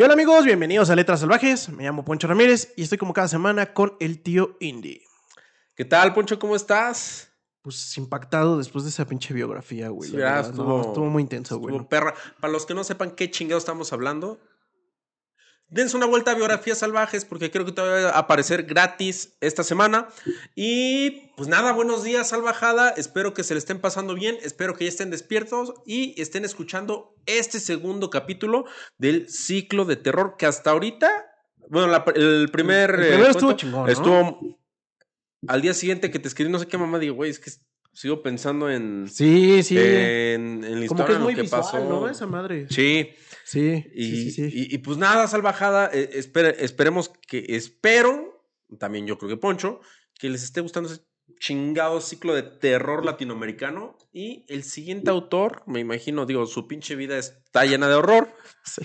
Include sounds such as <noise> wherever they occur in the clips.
Y hola amigos, bienvenidos a Letras Salvajes. Me llamo Poncho Ramírez y estoy como cada semana con el tío Indy. ¿Qué tal, Poncho? ¿Cómo estás? Pues impactado después de esa pinche biografía, güey. Sí, no, estuvo- estuvo muy intenso, güey. Perra. Para los que no sepan qué chingados estamos hablando, dense una vuelta a Biografías Salvajes porque creo que te va a aparecer gratis esta semana. Y pues nada, buenos días, Salvajada. Espero que se le estén pasando bien. Espero que ya estén despiertos y estén escuchando este segundo capítulo del ciclo de terror que hasta ahorita, bueno, la- el primer... El eh, primero estuvo cuento chingón, ¿no? Estuvo... Al día siguiente que te escribí, no sé qué mamá, digo, güey, es que sigo pensando en... Sí, sí. En, en la como historia, que es muy que visual, pasó. ¿no? Esa madre. Sí, Sí, y, sí, sí, sí. y- y pues nada, salvajada. eh, espere- esperemos que, espero, también yo creo que Poncho, que les esté gustando ese chingado ciclo de terror latinoamericano. Y el siguiente autor, me imagino, digo, su pinche vida está llena de horror. <laughs> Sí.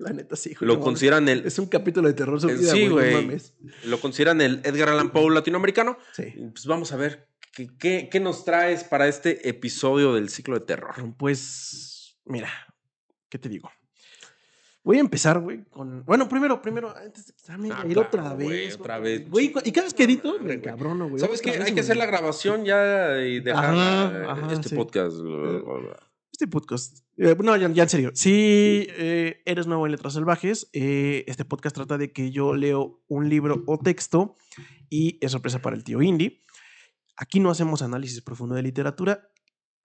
La neta, sí, güey. Lo no consideran el, Es un capítulo de terror su Eh, vida, sí, güey. No mames. lo consideran el Edgar Allan Poe latinoamericano. Sí. Pues vamos a ver qué, qué- qué nos traes para este episodio del ciclo de terror. Pues, mira, ¿qué te digo? Voy a empezar, güey, con... Bueno, primero, primero, antes de dame Ah, ir claro, otra güey, vez. otra vez. Güey, y cada vez que edito, me güey. cabrono, güey. ¿Sabes qué? Hay me- que hacer la grabación ya y dejar Ajá, ajá, este sí. podcast. Este podcast. eh, no, ya, ya en serio. Si eh, eres nuevo en Letras Salvajes, eh, este podcast trata de que yo leo un libro o texto y es sorpresa para el tío Indy. Aquí no hacemos análisis profundo de literatura.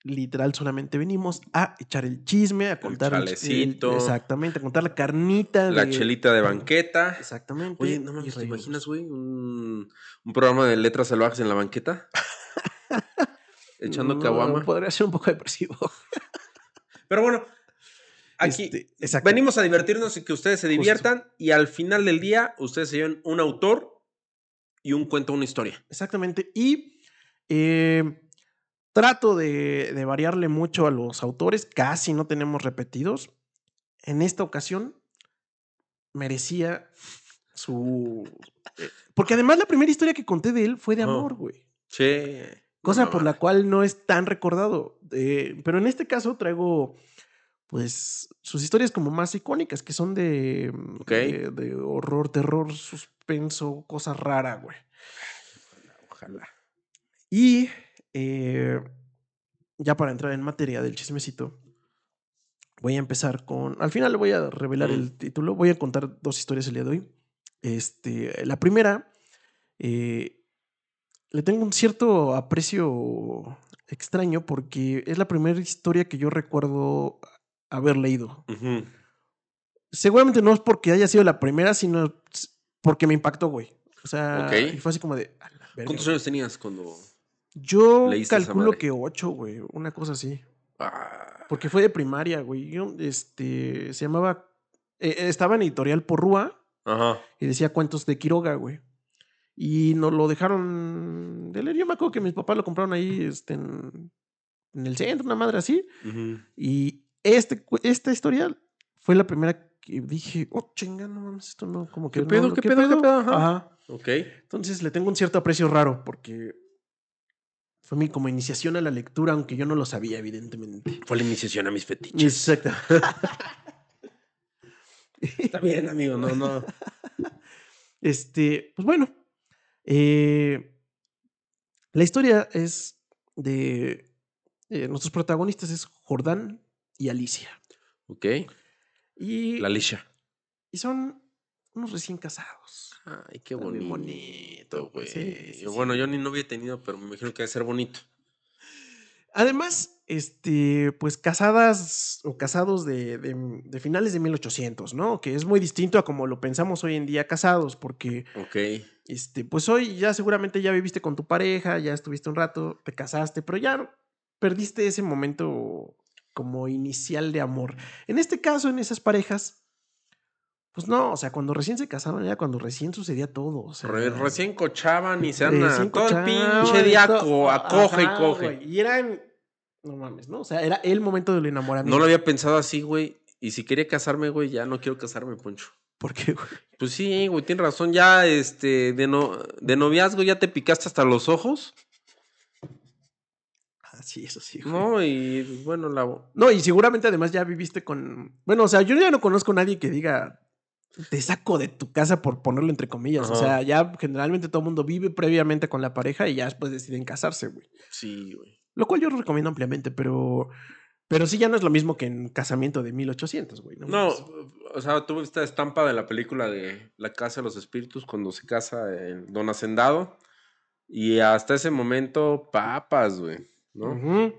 Literal, solamente venimos a echar el chisme, a contar el, chalecito. exactamente, a contar la carnita. La de- chelita de banqueta. Exactamente. Oye, no mames, ¿te imaginas, güey? Un, un programa de letras salvajes en la banqueta. <laughs> Echando No, caguama. Podría ser un poco depresivo. <laughs> Pero bueno, aquí Este, venimos a divertirnos y que ustedes se diviertan. Y al final del día, ustedes se lleven un autor y un cuento, una historia. Exactamente. Y eh, trato de, de variarle mucho a los autores. Casi no tenemos repetidos. En esta ocasión merecía su... eh, porque además la primera historia que conté de él fue de amor, güey. Che. Cosa no por la cual no es tan recordado. Eh, pero en este caso traigo, pues, sus historias como más icónicas, que son de, de horror, terror, suspenso, cosa rara, güey. Ojalá. Y eh, ya para entrar en materia del chismecito, voy a empezar con. Al final voy a revelar Mm. el título. Voy a contar dos historias el día de hoy. Este, la primera, eh, le tengo un cierto aprecio extraño porque es la primera historia que yo recuerdo haber leído. Seguramente no es porque haya sido la primera, sino porque me impactó, güey. O sea, y fue así como de. "A la verga, ¿Cuántos güey". años tenías cuando.? Yo calculo que ocho, güey. Una cosa así. Ah, Porque fue de primaria, güey. Yo, este, se llamaba. eh, estaba en editorial Porrúa Ajá. y decía cuentos de Quiroga, güey. Y nos lo dejaron de leer. Yo me acuerdo que mis papás lo compraron ahí este, en, en el centro, una madre así. Y este, esta historia fue la primera que dije, oh, chinga, no mames, esto no, como que. ¿Qué pedo, no, qué pedo, qué pedo? Ajá. Ajá. Ok. Entonces le tengo un cierto aprecio raro porque fue mi como iniciación a la lectura, aunque yo no lo sabía, evidentemente. Fue la iniciación a mis fetiches. Exacto. <laughs> Está bien, amigo, no, no. Este, pues bueno, eh, la historia es de eh, nuestros protagonistas es Jordán y Alicia. Ok. Y, La Lisha. y son unos recién casados. Ay, qué Está bonito, bonito, güey. sí, sí, sí. Bueno, yo ni novia he tenido, pero me imagino que debe ser bonito. Además, este, pues casadas o casados de, de- de finales de 1800, ¿no? Que es muy distinto a como lo pensamos hoy en día casados, porque, Ok. este, pues hoy ya seguramente ya viviste con tu pareja, ya estuviste un rato, te casaste, pero ya perdiste ese momento como inicial de amor. En este caso, en esas parejas, pues no, o sea, cuando recién se casaban era cuando recién sucedía todo. O sea, Re- recién cochaban y se recién todo el pinche día co- acoge Ajá, y coge. Y eran, no mames, ¿no? O sea, era el momento del enamoramiento. No lo había pensado así, güey. Y si quería casarme, güey, ya no quiero casarme, Poncho. ¿Por qué, güey? Pues sí, güey, tienes razón. Ya, este, de, no, de noviazgo ya te picaste hasta los ojos. Ah, sí, eso sí, güey. No, y bueno, la. No, y seguramente además ya viviste con. Bueno, o sea, yo ya no conozco a nadie que diga te saco de tu casa por ponerlo entre comillas. O sea, ya generalmente todo el mundo vive previamente con la pareja y ya después deciden casarse, güey. Sí, güey. Lo cual yo recomiendo ampliamente, pero. Pero sí ya no es lo mismo que en casamiento de 1800, güey. No, o sea, tuve esta estampa de la película de La Casa de los Espíritus cuando se casa el Don Hacendado. Y hasta ese momento, papas, güey. ¿no?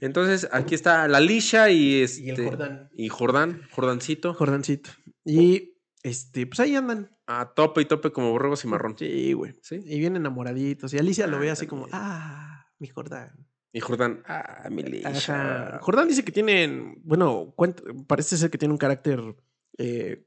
Entonces, aquí está la Lisha y este. Y el Jordán. Y Jordán, Jordancito. Jordancito. Y este, pues ahí andan. A tope y tope como borregos y marrón. Sí, güey. ¿Sí? Y bien enamoraditos. Y Alicia lo ve así como, ah, mi Jordán. Y Jordán, ah, mi Ajá. Lisha. Jordán dice que tienen, bueno, cuenta- parece ser que tiene un carácter. eh,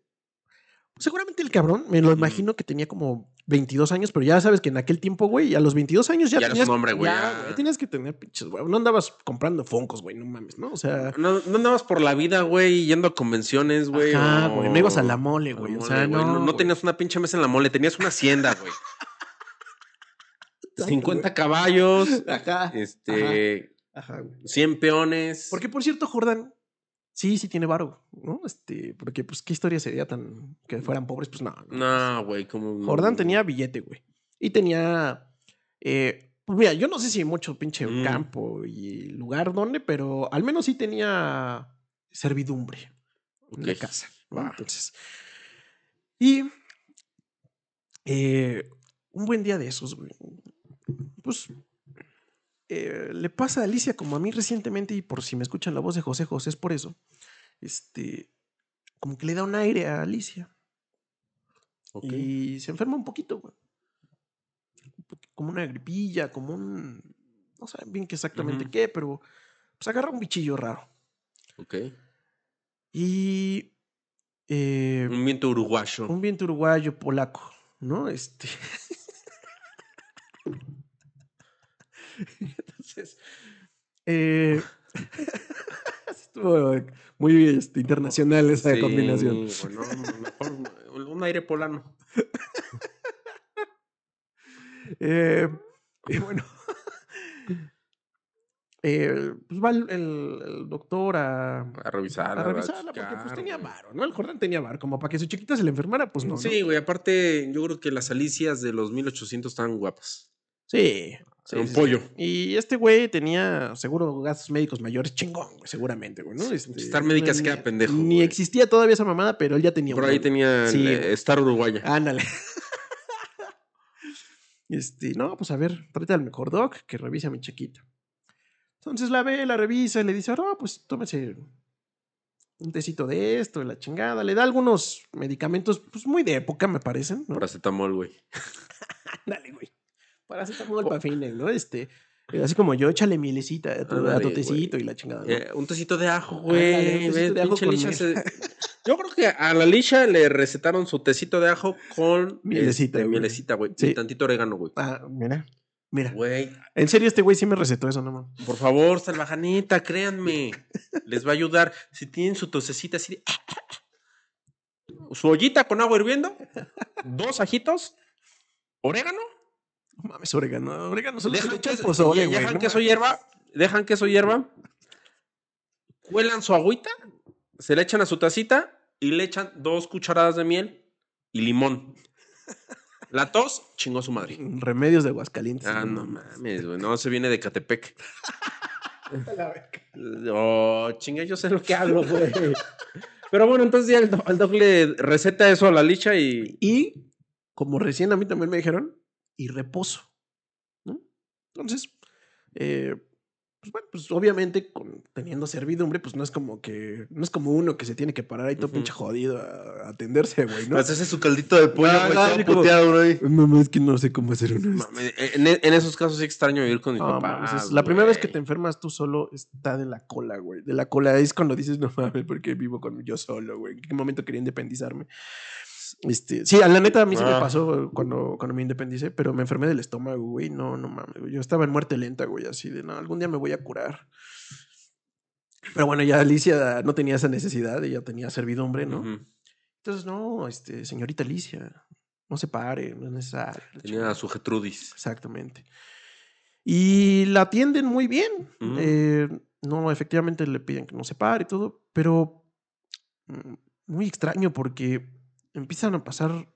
seguramente el cabrón, me lo imagino que tenía como 22 años, pero ya sabes que en aquel tiempo, güey, a los 22 años ya, Ya eras tenías. un hombre, güey, ya, ya. güey, tenías que tener pinches, güey. No andabas comprando foncos, güey, no mames, ¿no? O sea. No, no andabas por la vida, güey, yendo a convenciones, güey. O- güey, no ibas a la mole, la güey. O mole, sea, güey, no. tenías una pinche mesa en la mole, tenías una hacienda, güey. Exacto, 50 caballos, Ajá. este, Ajá, güey. 100 peones. Porque, por cierto, Jordan, sí, sí tiene varo, ¿no? Este, porque, pues, ¿qué historia sería tan que fueran pobres? Pues no. no. Güey, como. Jordan tenía billete, güey. Y tenía. eh, pues mira, yo no sé si mucho pinche Mm. campo y lugar donde, pero al menos sí tenía servidumbre en la casa. Entonces. Y. eh, un buen día de esos, güey. Pues. Eh, le pasa a Alicia como a mí recientemente, y por si me escuchan la voz de José José, es por eso. Este. Como que le da un aire a Alicia. Ok. Y se enferma un poquito, güey. Como una gripilla, como un. No saben bien qué exactamente qué, pero. Pues agarra un bichillo raro. Ok. Y. eh, Un viento uruguayo. un viento uruguayo polaco, ¿no? Este. <laughs> Entonces. eh, <laughs> estuvo muy este, internacional esa Sí, combinación. bueno, mejor un aire polano. <laughs> Eh, y bueno. <laughs> eh, pues va el, el- el doctor a, A revisarla. a revisarla porque pues tenía varo, ¿no? El Jordán tenía varo, como para que su chiquita se le enfermara, pues no. ¿no? Sí, güey, aparte, yo creo que las alicias de los 1800 estaban guapas. Sí. Sí, un sí, pollo. sí. Y este güey tenía seguro gastos médicos mayores chingón, güey, seguramente, güey, ¿no? Este, Star Médica se queda pendejo, Ni güey. existía todavía esa mamada, pero él ya tenía Por ahí güey. tenía eh. Star Uruguaya. Ándale. <laughs> este, no, pues a ver, tráete al mejor doc que revise a mi chiquita. Entonces la ve, la revisa y le dice, no, pues tómese un tecito de esto, de la chingada. Le da algunos medicamentos, pues muy de época, me parecen, ¿no? Paracetamol, güey. <laughs> Ándale, güey. Paracetamol para fines, ¿no? Este, eh, así como yo, échale mielecita a tu, a tu Ándale, tecito y la chingada, ¿no? Eh, un tecito de ajo, güey. se- <laughs> Yo creo que a la Lisha le recetaron su tecito de ajo con Mielecita, este, güey. mielecita, güey. Sí. Y tantito orégano, güey. Ah, mira, mira. Güey, En serio, este güey sí me recetó eso, no mames. por favor, salvajanita, créanme. Les va a ayudar. Si tienen su tosecita así de... Su ollita con agua hirviendo. Dos ajitos. Orégano. No mames, orégano. Orégano solo Dejan que, pozole, y- güey. dejan no queso mames. hierba. Dejan queso hierba. Cuelan su agüita. Se le echan a su tacita. Y le echan dos cucharadas de miel y limón. La tos chingó su madre. Remedios de Aguascalientes. Ah, no mames, güey. No, se viene de Catepec. <laughs> Oh, chinga, yo sé lo que hablo, güey. Pero bueno, entonces ya el, do- el doc le receta eso a la licha y. Y como recién a mí también me dijeron, y reposo. ¿no? Entonces, eh, pues bueno, pues obviamente con, teniendo servidumbre, pues no es como que, no es como uno que se tiene que parar ahí todo pinche jodido a, a atenderse, güey, ¿no? Haces su caldito de pollo, güey, ah, todo sí, como- puteado, güey. No, es que no sé cómo hacer uno. Mames, En, en esos casos sí extraño vivir con mis No, papás. mames, es- la primera vez que te enfermas tú solo está de la cola, güey. De la cola es cuando dices, no mames, porque vivo con yo solo, güey. ¿En qué momento quería independizarme? Este, sí, a la neta a mí sí me Ah. pasó cuando, cuando me independicé, pero me enfermé del estómago, güey. No, no mames, güey. Yo estaba en muerte lenta, güey, así de, no, algún día me voy a curar. Pero bueno, ya Alicia no tenía esa necesidad, ella tenía servidumbre, ¿no? Entonces, no, este, señorita Alicia, no se pare, no es necesario. Tenía su Getrudis. Exactamente. Y la atienden muy bien. Eh, no, efectivamente le piden que no se pare y todo, pero mm, muy extraño porque empiezan a pasar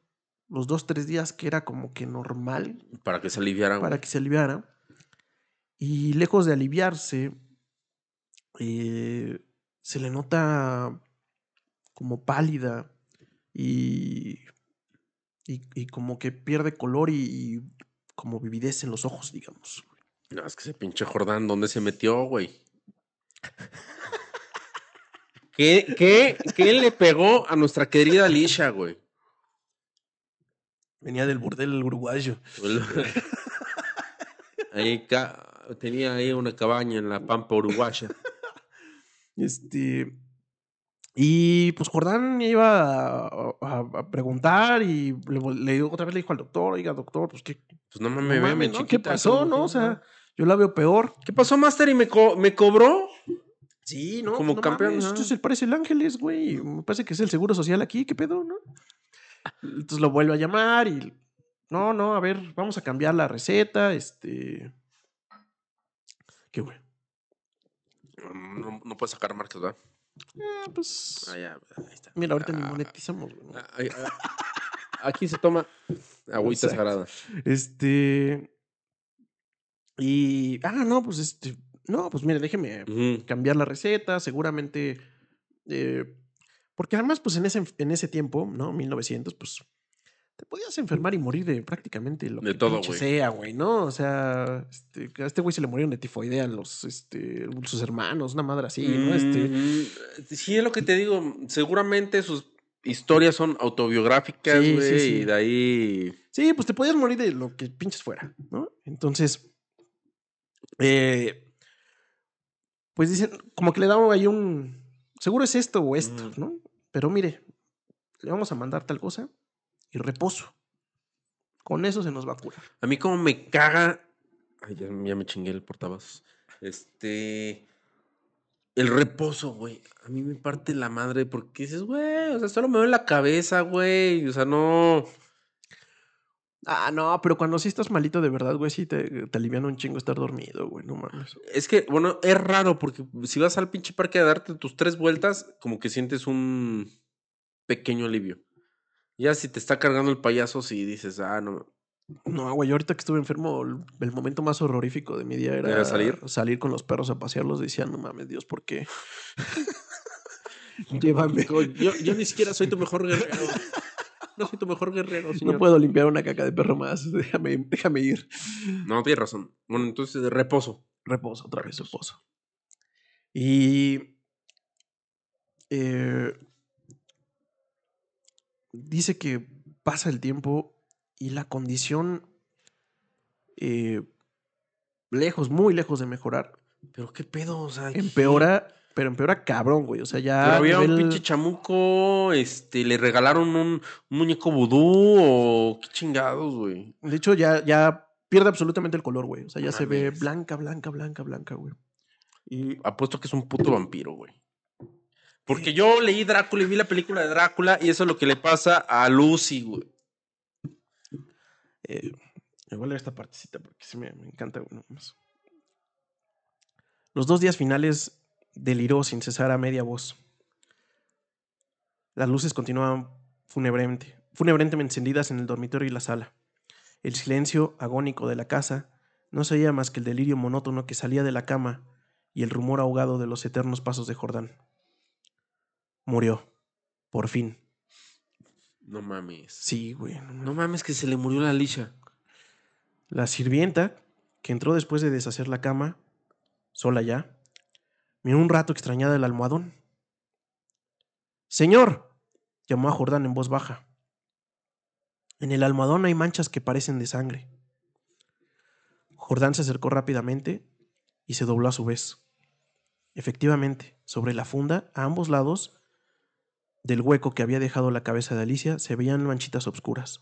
los dos, tres días que era como que normal Para que se aliviaran. para que se aliviara. Y lejos de aliviarse, eh, se le nota como pálida y, y, y como que pierde color y, y como vividez en los ojos, digamos. No, es que ese pinche Jordán, ¿dónde se metió, güey? <laughs> ¿Qué, qué, ¿Qué le pegó a nuestra querida Alicia, güey? Venía del burdel uruguayo. Ahí tenía ahí una cabaña en la pampa uruguaya. Este. Y pues Jordán iba a, a- a preguntar y le, le digo- otra vez le dijo al doctor, oiga, doctor, pues qué, Pues no no mames, mames, veme, ¿no? ¿Qué pasó, ¿cómo no? O sea, yo la veo peor. ¿Qué pasó, Master? ¿Y me, co- me cobró? Sí, ¿no? Como no campeón, mames. Esto es el parece el Ángeles, güey. Me parece que es el seguro social aquí, ¿qué pedo, no? Entonces lo vuelve a llamar y. No, no, a ver, vamos a cambiar la receta. Este. ¿Qué, güey? No, no puedes sacar marcas, ¿verdad? Ah, pues. Ah, ya, ahí está. Mira, ahorita ni Ah, monetizamos, güey. ¿no? ah, ah. Aquí se toma agüita Exacto. sagrada. Este. Y. Ah, no, pues este. No, pues mire, déjeme cambiar la receta. Seguramente. eh, porque además, pues en ese, en ese tiempo, ¿no? 1900, pues. Te podías enfermar y morir de prácticamente lo De que todo, güey. sea, güey, ¿no? O sea, este, a este güey se le murieron de tifoidea los, este, sus hermanos, una madre así, ¿no? Este, Mm, Sí, es lo que te digo. Seguramente sus historias son autobiográficas, Sí, sí, güey, sí. y de ahí. Sí, pues te podías morir de lo que pinches fuera, ¿no? Entonces, eh, pues dicen, como que le damos ahí un, seguro es esto o esto. ¿no? Pero mire, le vamos a mandar tal cosa y reposo. Con eso se nos va a curar. A mí, como me caga. Ay, ya, ya me chingué el portavasos. Este. El reposo, güey. A mí me parte la madre porque dices, güey, o sea, solo me duele la cabeza, güey. O sea, no. Ah, no, pero cuando sí estás malito de verdad, güey, sí te, te alivian un chingo estar dormido, güey, no mames. Es que, bueno, es raro porque si vas al pinche parque a darte tus tres vueltas, como que sientes un pequeño alivio. Ya si te está cargando el payaso, si dices, ah, no. No, güey, yo ahorita que estuve enfermo, el, el momento más horrorífico de mi día era, ¿Era salir? salir con los perros a pasearlos. Decía, no mames, Dios, ¿por qué? <laughs> Llévame. Yo, yo ni siquiera soy tu mejor guerrero. <laughs> No soy tu mejor guerrero, señor. No puedo limpiar una caca de perro más. <laughs> Déjame, déjame ir. No, tienes razón. Bueno, entonces, de reposo. Reposo, otra vez reposo. Y eh, dice que pasa el tiempo y la condición eh, lejos, muy lejos de mejorar, Pero qué pedo, o sea. empeora, pero empeora cabrón, güey. O sea, ya. Pero había un pinche chamuco, este, le regalaron un, un muñeco vudú o qué chingados, güey. De hecho, ya, ya pierde absolutamente el color, güey. O sea, ya se ve blanca, blanca, blanca, blanca, güey. Y apuesto que es un puto vampiro, güey. Porque yo leí Drácula y vi la película de Drácula y eso es lo que le pasa a Lucy, güey. Eh, me voy a leer esta partecita porque sí me, me encanta. güey. Los dos días finales deliró sin cesar a media voz. Las luces continuaban fúnebremente, fúnebremente encendidas en el dormitorio y la sala. El silencio agónico de la casa no se oía más que el delirio monótono que salía de la cama y el rumor ahogado de los eternos pasos de Jordán. Murió. Por fin. No mames. Sí, güey. no mames. No mames que se le murió la Alicia. La sirvienta, que entró después de deshacer la cama, sola ya, miró un rato extrañada el almohadón. Señor, llamó a Jordán en voz baja. En el almohadón hay manchas que parecen de sangre. Jordán se acercó rápidamente y se dobló a su vez. Efectivamente, sobre la funda, a ambos lados del hueco que había dejado la cabeza de Alicia, se veían manchitas obscuras.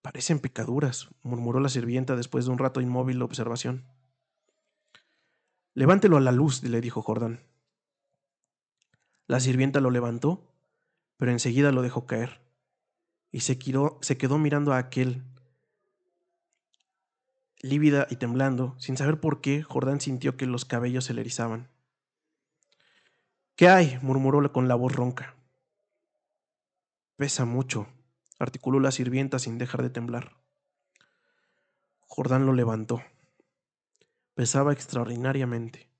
Parecen picaduras, murmuró la sirvienta después de un rato inmóvil de observación. Levántelo a la luz, le dijo Jordán. La sirvienta lo levantó, pero enseguida lo dejó caer, y se, quedó mirando a aquel. Lívida y temblando, sin saber por qué, Jordán sintió que los cabellos se le erizaban. ¿Qué hay? murmuró con la voz ronca. Pesa mucho, articuló la sirvienta sin dejar de temblar. Jordán lo levantó. Pesaba extraordinariamente.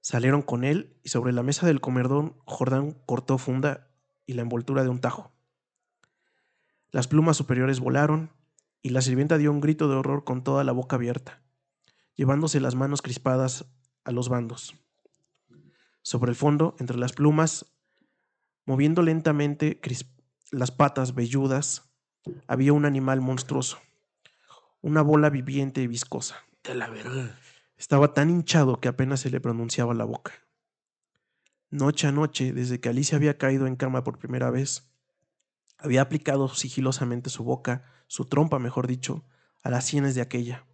Salieron con él y sobre la mesa del comedor Jordán cortó funda y la envoltura de un tajo. Las plumas superiores volaron y la sirvienta dio un grito de horror con toda la boca abierta, llevándose las manos crispadas a los bandos. Sobre el fondo, entre las plumas, moviendo lentamente las patas velludas, había un animal monstruoso, una bola viviente y viscosa. La verga. Estaba tan hinchado que apenas se le pronunciaba la boca. Noche a noche, desde que Alicia había caído en cama por primera vez, había aplicado sigilosamente su boca, su trompa, mejor dicho, a las sienes de aquella,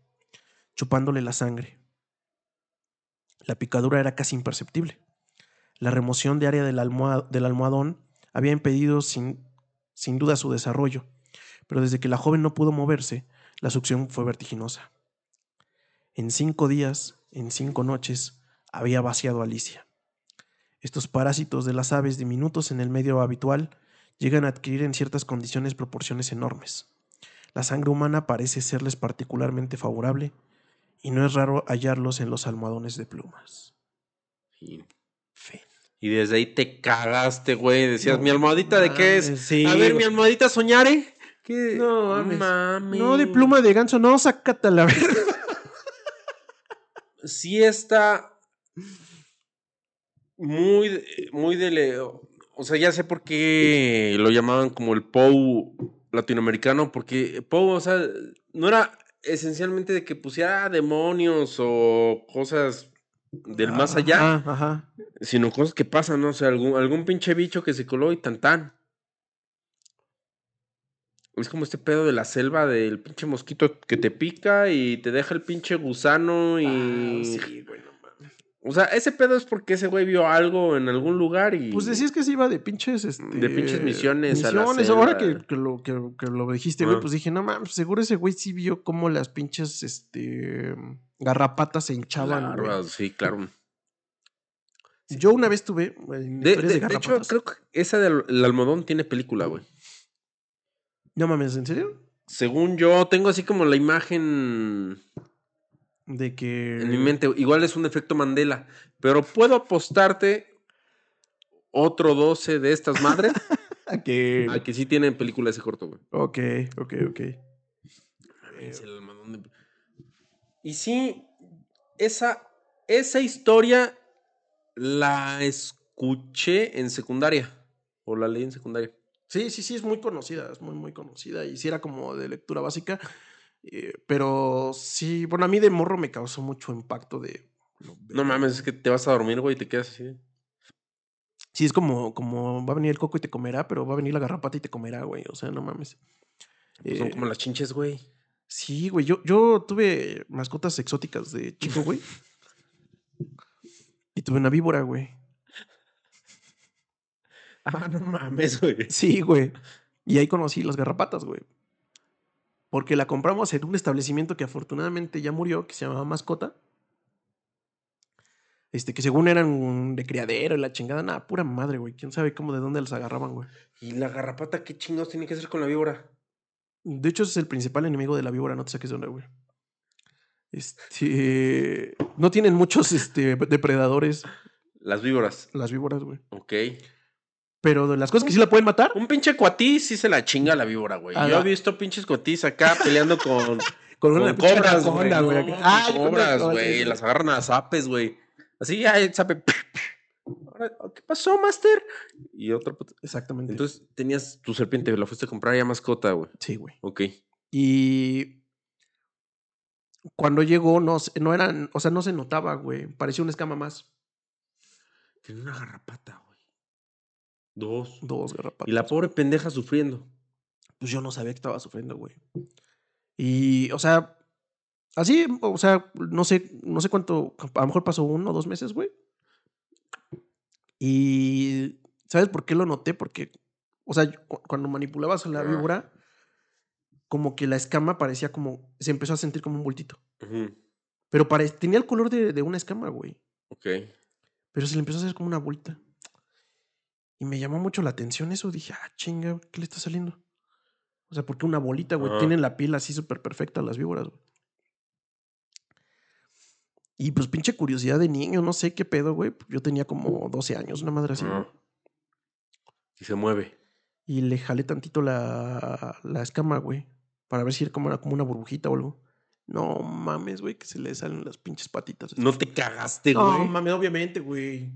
chupándole la sangre. La picadura era casi imperceptible. La remoción de área del, del almohadón había impedido sin, sin duda su desarrollo, pero desde que la joven no pudo moverse, la succión fue vertiginosa. En cinco días, en cinco noches, había vaciado a Alicia. Estos parásitos de las aves diminutos en el medio habitual llegan a adquirir en ciertas condiciones proporciones enormes. La sangre humana parece serles particularmente favorable y no es raro hallarlos en los almohadones de plumas. Y, desde ahí te cagaste, güey. Decías, ¿mi almohadita de qué es? a ver, mi almohadita soñare. ¿Qué? No mames. No, de pluma de ganso, no, sácate la <laughs> verdad sí está muy, muy de... O sea, ya sé por qué lo llamaban como el Pou latinoamericano, porque Pou, o sea, no era esencialmente de que pusiera demonios o cosas del más allá, sino cosas que pasan, ¿no? O sea, algún, algún pinche bicho que se coló y tan tan. Es como este pedo de la selva del pinche mosquito que te pica y te deja el pinche gusano y. Ah, sí, güey, O sea, ese pedo es porque ese güey vio algo en algún lugar y. Pues decías que se iba de pinches. Este, de pinches misiones. Misiones. A la selva. Ahora que, lo, que, lo dijiste, güey, pues dije, no mames, seguro ese güey sí vio cómo las pinches este, garrapatas se hinchaban. Claro, sí, claro. Yo una vez tuve. De, de, de, hecho, creo que esa del almohadón tiene película, güey. No mames, ¿en serio? Según yo, tengo así como la imagen. De que. En mi mente. Igual es un efecto Mandela. Pero puedo apostarte otro 12 de estas madres. <laughs> a que. A que sí tienen película ese corto, güey. Ok, ok, ok. Y sí, esa, esa historia la escuché en secundaria. O la leí en secundaria. Sí, sí, sí, es muy conocida, es muy, muy conocida. Y sí era como de lectura básica. Eh, pero sí, bueno, a mí de morro me causó mucho impacto de... No mames, es que te vas a dormir, güey, y te quedas así. Sí, es como, como va a venir el coco y te comerá, pero va a venir la garrapata y te comerá, güey. O sea, no mames. Pues son eh, como las chinches, güey. Sí, güey. Yo, yo tuve mascotas exóticas de chico, güey. <laughs> y tuve una víbora, güey. <laughs> Ah, no mames, güey. Sí, güey. Y ahí conocí las garrapatas, güey. Porque la compramos en un establecimiento que afortunadamente ya murió, que se llamaba Mascota. Este, que según eran de criadero y la chingada, nada, pura madre, güey. ¿Quién sabe cómo de dónde las agarraban, güey? ¿Y la garrapata qué chingados tiene que hacer con la víbora? De hecho, ese es el principal enemigo de la víbora, no te saques de onda, güey. Este. No tienen muchos este, depredadores. Las víboras. Las víboras, güey. Ok. Pero de las cosas que sí la pueden matar. Un pinche cuatí sí se la chinga la víbora, güey. Yo he visto pinches cuatis acá peleando con, <laughs> con, una cobras, güey. Ah, cobras, güey. Las agarran a zapes, güey. Así, ya, zape. <laughs> ¿Qué pasó, Master? Y otro. Exactamente. Entonces tenías tu serpiente, la fuiste a comprar ya mascota, güey. Sí, güey. Ok. Y cuando llegó, no, no eran, o sea, no se notaba, güey. Parecía una escama más. Tiene una garrapata, güey. Dos. Dos garrapatas. Y la pobre pendeja sufriendo. Pues yo no sabía que estaba sufriendo, güey. Y, o sea, así, o sea, no sé, no sé cuánto, a lo mejor pasó uno o dos meses, güey. Y, ¿sabes por qué lo noté? Porque, o sea, cuando manipulabas la víbora, como que la escama parecía como, se empezó a sentir como un bultito. Pero tenía el color de, de una escama, güey. Ok. Pero se le empezó a hacer como una vuelta. Y me llamó mucho la atención eso. Dije, ah, chinga, ¿qué le está saliendo? O sea, porque una bolita, güey, tienen la piel así súper perfecta las víboras, güey. Y pues pinche curiosidad de niño, no sé qué pedo, güey. Yo tenía como 12 años, una madre así. Y se mueve. Y le jalé tantito la, la escama, güey. Para ver si era como, era como una burbujita o algo. No mames, güey, que se le salen las pinches patitas. No te cagaste, No, güey. mames, obviamente, güey.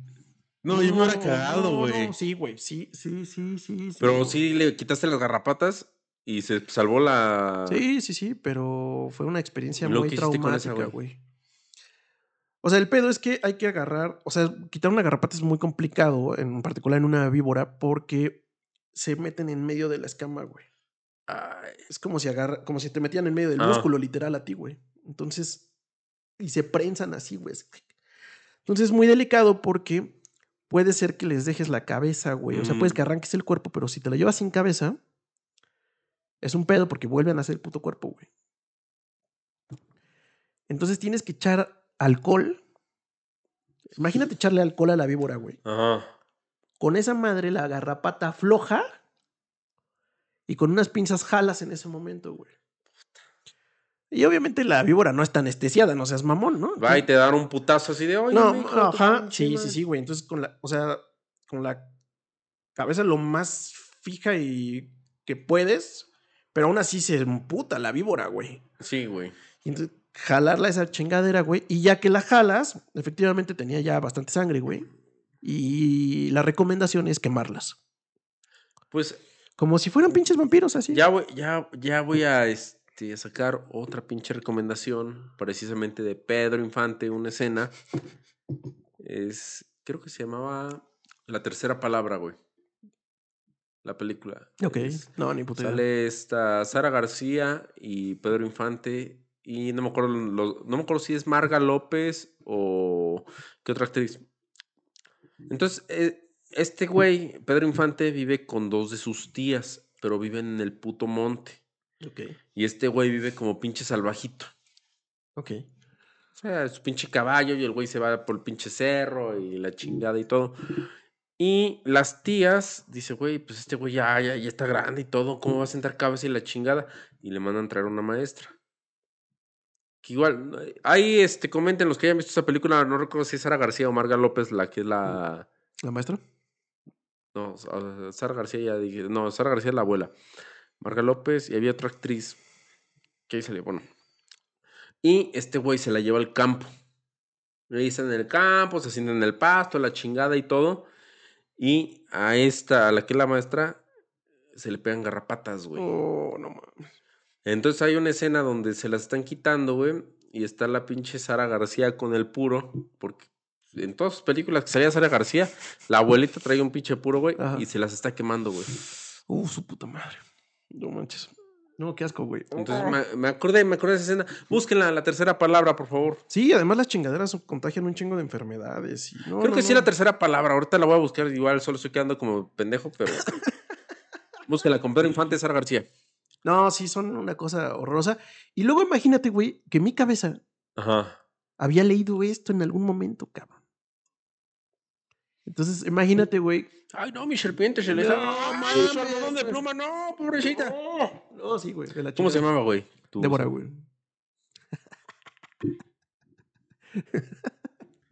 No, yo me hubiera cagado, güey. sí, güey, sí, sí, sí, sí. Pero sí le quitaste las garrapatas y se salvó la. Sí, sí, sí, pero fue una experiencia ¿Y luego muy traumática, güey? O sea, el pedo es que hay que agarrar, o sea, quitar una garrapata es muy complicado, en particular en una víbora, porque se meten en medio de la escama, güey. Es como si agarra, como si te metían en medio del Ah. músculo literal a ti, güey. Entonces, y se prensan así, güey. Entonces es muy delicado porque puede ser que les dejes la cabeza, güey. O sea, puedes Mm. que arranques el cuerpo, pero si te lo llevas sin cabeza, es un pedo porque vuelven a hacer el puto cuerpo, güey. Entonces tienes que echar alcohol. Imagínate echarle alcohol a la víbora, güey. Ajá. Con esa madre la garrapata floja y con unas pinzas jalas en ese momento, güey. Y obviamente la víbora no está anestesiada, no seas mamón, ¿no? Va y te dan un putazo así de, oye, no, ajá, sí, sí, madre". sí, güey. Entonces con la, o sea, con la cabeza lo más fija y que puedes, pero aún así se emputa la víbora, güey. Sí, güey. Y entonces jalarla esa chingadera, güey. Y ya que la jalas, efectivamente tenía ya bastante sangre, güey. Y la recomendación es quemarlas. Pues Como si fueran pinches vampiros así. ya voy, ya, ya voy a, este, a sacar otra pinche recomendación, precisamente de Pedro Infante, una escena. Es, creo que se llamaba La tercera palabra, güey. La película. Ok. Es- No, ni puta. Sale esta Sara García y Pedro Infante. Y no me acuerdo, lo- no me acuerdo si es Marga López o qué otra actriz. Entonces, eh, este güey, Pedro Infante, vive con dos de sus tías, pero viven en el puto monte. Y este güey vive como pinche salvajito. Ok. O sea, su pinche caballo y el güey se va por el pinche cerro y la chingada y todo. Y las tías, dice, güey, pues este güey ya, ya, ya está grande y todo, ¿cómo va a sentar cabeza y la chingada? Y le mandan traer una maestra. Que igual, no- ahí este, comenten los que hayan visto esa película, no recuerdo si es Sara García o Marga López, la que es la... ¿La maestra? No, Sara García ya dije, no, Sara García es la abuela. Marga López y había otra actriz que ahí salió, bueno. Y este güey se la lleva al campo. Ahí están en el campo, se sienten en el pasto, la chingada y todo. Y a esta, a la que es la maestra, se le pegan garrapatas, güey. Oh, no mames. Entonces hay una escena donde se las están quitando, güey. Y está la pinche Sara García con el puro. Porque en todas sus películas que salía Sara García, la abuelita traía un pinche puro, güey. Y se las está quemando, güey. Uh, su puta madre. No manches. No, qué asco, güey. Entonces me, me acordé, me acordé de esa escena. Búsquenla, la tercera palabra, por favor. Sí, además las chingaderas contagian un chingo de enfermedades. Y no, Creo no, que sí la tercera palabra. Ahorita la voy a buscar. Igual solo estoy quedando como pendejo, pero. <laughs> Búsquenla con Pedro Infante, Sara García. No, sí, son una cosa horrorosa. Y luego imagínate, güey, que mi cabeza Ajá. había leído esto en algún momento, cabrón. Entonces, imagínate, güey. Ay, no, mi serpiente se le No. No, mames. su algodón de pluma, no, pobrecita. No, sí, güey. de la ¿Cómo se llamaba, güey? Débora, güey.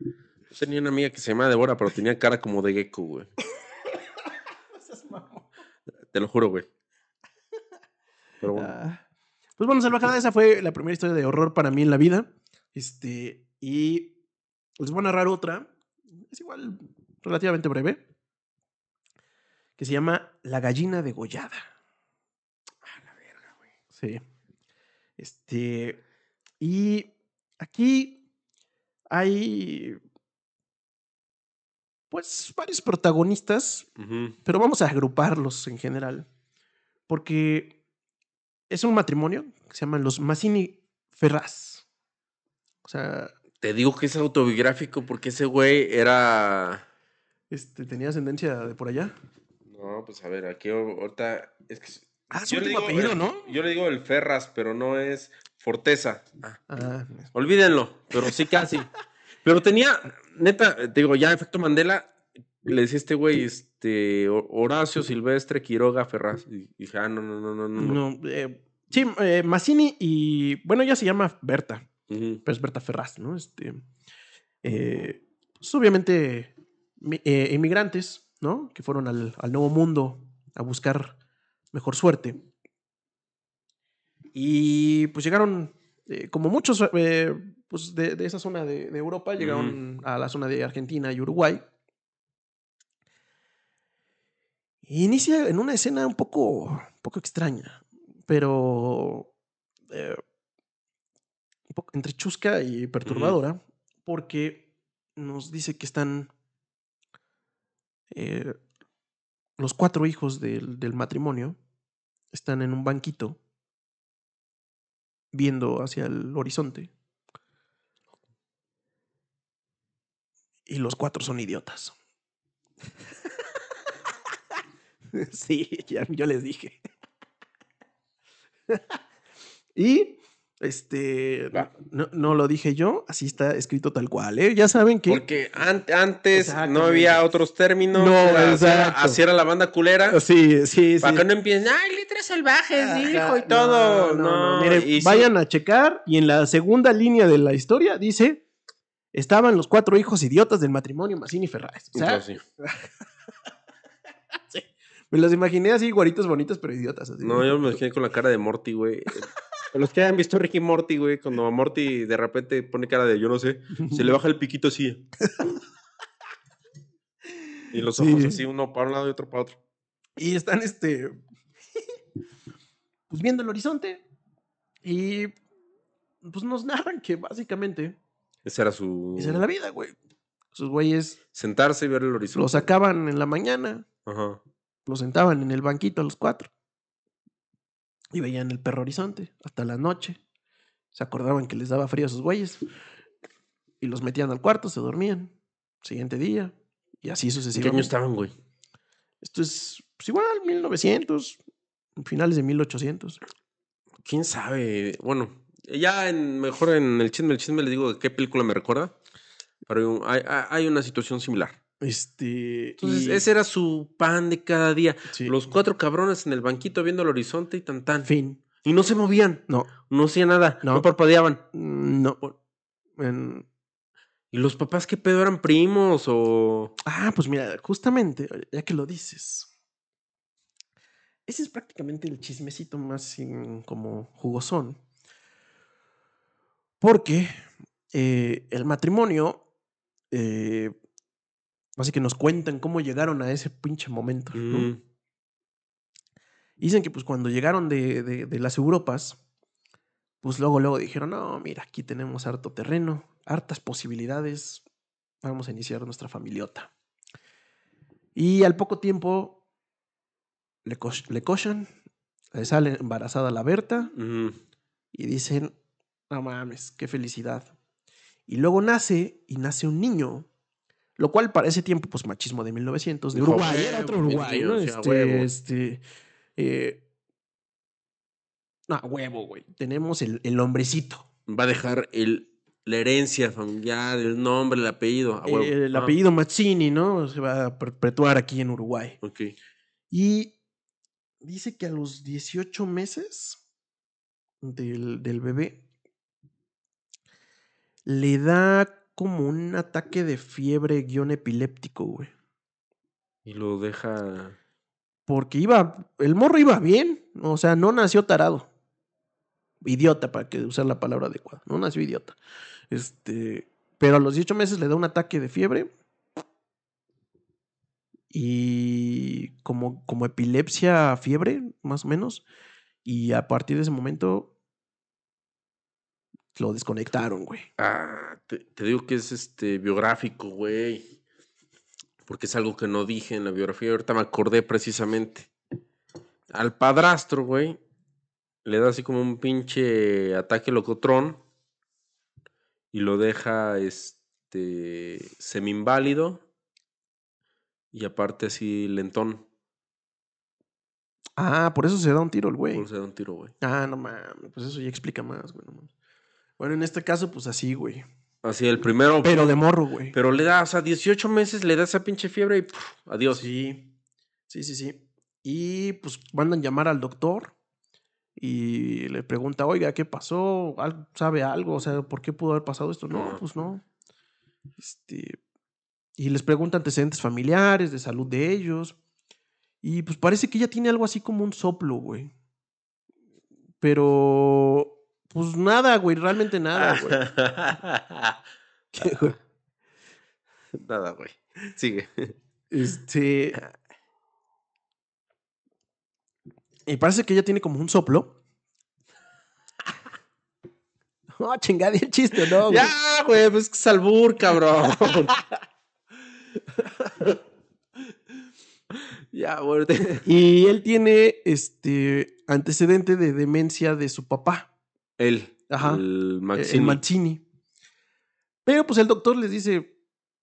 Yo tenía una amiga que se llamaba Débora, pero tenía cara como de gecko, güey. <laughs> Te lo juro, güey. Pero bueno. Ah, Pues bueno, Salvajada, esa fue la primera historia de horror para mí en la vida. Este, y les voy a narrar otra. Es igual relativamente breve. Que se llama La gallina degollada. A la verga, güey. Sí. Este. Y aquí hay. Pues varios protagonistas pero vamos a agruparlos en general. Porque es un matrimonio que se llaman los Massini Ferraz. O sea, Te digo que es autobiográfico porque ese güey era. Este, tenía ascendencia de por allá. No, pues a ver, aquí ahorita. Es que Ah, su yo le último digo apellido, el- ¿no? Yo le digo el Ferras, pero no es Forteza. Ah, Ah, olvídenlo, pero sí casi. pero tenía, neta, te digo, ya efecto Mandela, le decía este güey, este, Ho- Horacio Silvestre Quiroga Ferraz. Y dije, ah, no, no, no, no, no. eh, sí, eh, Mazzini y. Bueno, ella se llama Berta, pero es Berta Ferraz, ¿no? Este. eh, pues obviamente, eh, inmigrantes, ¿no? Que fueron al, al Nuevo Mundo a buscar mejor suerte. Y pues llegaron, eh, como muchos eh, pues de, de esa zona de, de Europa, llegaron a la zona de Argentina y Uruguay. Y inicia en una escena un poco, un poco extraña, pero eh, un poco entre chusca y perturbadora, porque nos dice que están eh, los cuatro hijos del, del matrimonio, están en un banquito viendo hacia el horizonte. Y los cuatro son idiotas. <laughs> sí, ya, yo les dije. <laughs> y este no, no lo dije yo, así está escrito tal cual, ¿eh? Ya saben que Porque an- antes no había otros términos. No, era- era- así era la banda culera. Sí, sí, sí. Para que no empiecen, ay, letras salvajes, Ajá, hijo, y no, todo. no, miren, y sí, vayan a checar y en la segunda línea de la historia dice estaban los cuatro hijos idiotas del matrimonio Mazzini Ferraz. O sea, <laughs> sí. me los imaginé así, guaritos bonitos, pero idiotas. así. No, yo me imaginé con la cara de Morty, güey. <laughs> Los que hayan visto Ricky Morty, güey, cuando a Morty de repente pone cara de yo no sé, se le <laughs> baja el piquito así. Y los ojos Sí. así, uno para un lado y otro para otro. Y están, este, <laughs> pues viendo el horizonte. Y pues nos narran que básicamente Esa era su. esa era la vida, güey. Sus güeyes Sentarse y ver el horizonte. los sacaban en la mañana, Ajá. los sentaban en el banquito a los cuatro. Y veían el perro horizonte hasta la noche. Se acordaban que les daba frío a sus güeyes. Y los metían al cuarto, se dormían. Siguiente día. Y así ¿En qué año sucesivamente. estaban, güey? Esto es pues, igual, 1900, finales de 1800. ¿Quién sabe? Bueno, ya en, mejor en el chisme, el chisme les digo de qué película me recuerda. Pero hay, hay- hay una situación similar. Este. Entonces, y- ese era su pan de cada día. sí, Los cuatro cabrones en el banquito viendo el horizonte y tan tan. Fin. Y no se movían. No, No hacían nada. No, No. parpadeaban. mm, no. En- ¿Y los papás qué pedo eran primos o...? Ah, pues mira, justamente, ya que lo dices. Ese es prácticamente el chismecito más mm, como jugosón. Porque eh, el matrimonio, eh, así que nos cuentan cómo llegaron a ese pinche momento. ¿no? Mm, Dicen que pues cuando llegaron de, de- de las Europas, pues luego, luego dijeron, no, mira, aquí tenemos harto terreno, hartas posibilidades, vamos a iniciar nuestra familiota. Y al poco tiempo le, cos- le cochan, le sale embarazada la Berta mm. y dicen, no mames, qué felicidad. Y luego nace y nace un niño, lo cual para ese tiempo, pues machismo de 1900, de Dijo, Uruguay, "Huevo, era otro Uruguay, ¿no? Este, huevo". este, eh, no, a huevo, güey. Tenemos el, el hombrecito. Va a dejar el, la herencia familiar, el nombre, el apellido. Eh, el Ah, apellido Mazzini, ¿no? Se va a perpetuar aquí en Uruguay. ok. Y dice que a los 18 meses del, del bebé le da como un ataque de fiebre guion epiléptico, güey. Y lo deja... Porque iba, el morro iba bien, o sea, no nació tarado. Idiota, para que usar la palabra adecuada. No nació idiota. Este, pero a los 18 meses le da un ataque de fiebre. Y como, como epilepsia, fiebre, más o menos. Y a partir de ese momento lo desconectaron, güey. Ah, te, te digo que es este biográfico, güey. Porque es algo que no dije en la biografía. Ahorita me acordé precisamente. Al padrastro, güey, le da así como un pinche ataque locotrón. Y lo deja este semi-inválido. Y aparte así lentón. Ah, por eso se da un tiro el güey. Por eso da un tiro, güey. Ah, no mames, pues eso ya explica más, güey. no mames. Bueno, en este caso, pues así, güey. Así, el primero. Pero de morro, güey. Pero le da, o sea, 18 meses le da esa pinche fiebre y puf, adiós. Sí, sí, sí, sí. Y pues mandan llamar al doctor y le pregunta, oiga, ¿qué pasó? ¿Al- ¿Sabe algo? O sea, ¿por qué pudo haber pasado esto? No, No. pues no. Este, y les pregunta antecedentes familiares, de salud de ellos. Y pues parece que ella tiene algo así como un soplo, güey. Pero, pues nada, güey, realmente nada, <laughs> güey. Nada, güey. Sigue. Este. Y parece que ella tiene como un soplo. Oh, <laughs> chingada, el chiste, ¿no? güey? Ya, güey, pues que es albur, cabrón. <laughs> ya, güey. Y él tiene este antecedente de demencia de su papá, Él. Ajá. El eh, Maxini. el Mancini. Pero pues el doctor les dice,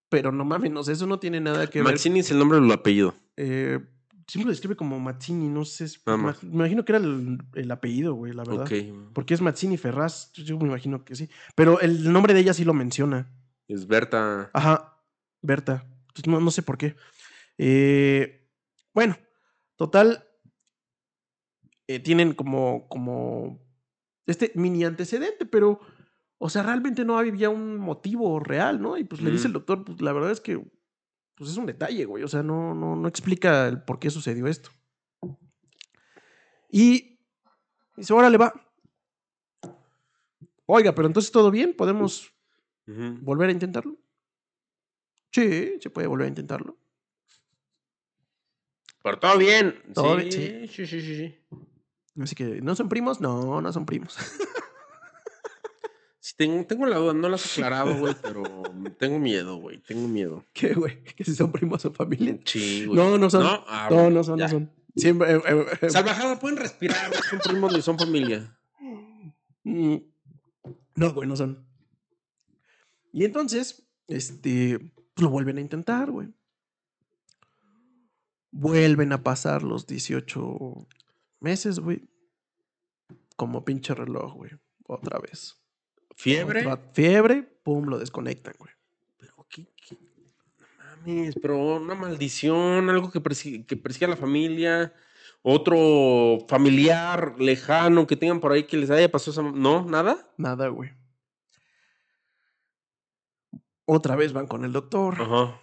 pero no mames, no sé, eso no tiene nada que ver. Maxini es el nombre del apellido. Eh, siempre lo describe como Mazzini, no sé. me imagino que era el, el apellido, güey, la verdad. Porque es Mazzini Ferraz, yo me imagino que sí. Pero el nombre de ella sí lo menciona. Es Berta. Ajá, Berta. No, no sé por qué. Eh, bueno, total. eh, tienen como, como este mini antecedente, pero, o sea, realmente no había un motivo real, ¿no? Y pues le dice el Mm. doctor, pues la verdad es que, pues es un detalle, güey. O sea, no, no, no explica el por qué sucedió esto. Y dice, órale, va. Oiga, pero entonces todo bien, podemos volver a intentarlo. Sí, se puede volver a intentarlo. Pero todo bien. Todo sí, bien, sí, sí, sí, sí. Así que, ¿no son primos? No, no son primos. Sí, tengo, tengo la duda, no la has aclarado, güey, pero tengo miedo, güey. Tengo miedo. ¿Qué, güey? ¿Que si son primos o familia? Sí, güey. No, no son. No, No, Ah, no, son, ya. no son. Siempre. eh, eh, eh, Salvajada, pueden respirar, no son primos ni son familia. mm, no, güey, no son. Y entonces, este, pues lo vuelven a intentar, güey. Vuelven a pasar los 18 meses, güey. Como pinche reloj, güey. Otra vez. ¿Fiebre? Otra fiebre, pum, lo desconectan, güey. Pero qué, qué- No mames, pero una maldición, algo que persigue, que persigue a la familia, otro familiar lejano que tengan por ahí que les haya pasado esa... ¿No? ¿Nada? Nada, güey. Otra vez van con el doctor. Ajá.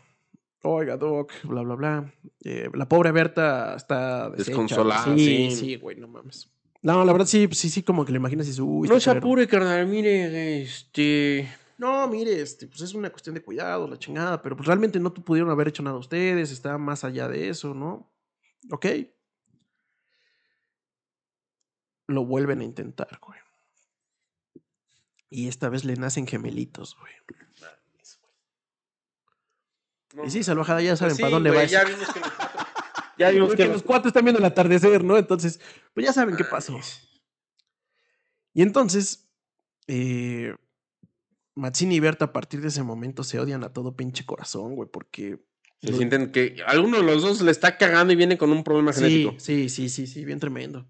Oiga, doc, bla, bla, bla. Eh, la pobre Berta está deshecha, Desconsolada. Sí, sí. sí, güey, no mames. No, la verdad sí, sí, sí, como que le imaginas y dices, uy, No se apure, carnal, mire, este... No, mire, este, pues es una cuestión de cuidado, la chingada, pero pues realmente no pudieron haber hecho nada ustedes, está más allá de eso, ¿no? Ok. Lo vuelven a intentar, güey. Y esta vez le nacen gemelitos, güey. Y sí, salvajada, ya saben Pues para dónde güey, va eso. Ya vimos que los cuatro... <laughs> Ya vimos que los los cuatro están viendo el atardecer, ¿no? Entonces, pues ya saben qué pasó. Y entonces, eh, Mazzini y Berta a partir de ese momento se odian a todo pinche corazón, güey, porque... Se sienten que alguno de los dos le está cagando y viene con un problema Sí, genético. sí, sí, sí, sí, bien tremendo.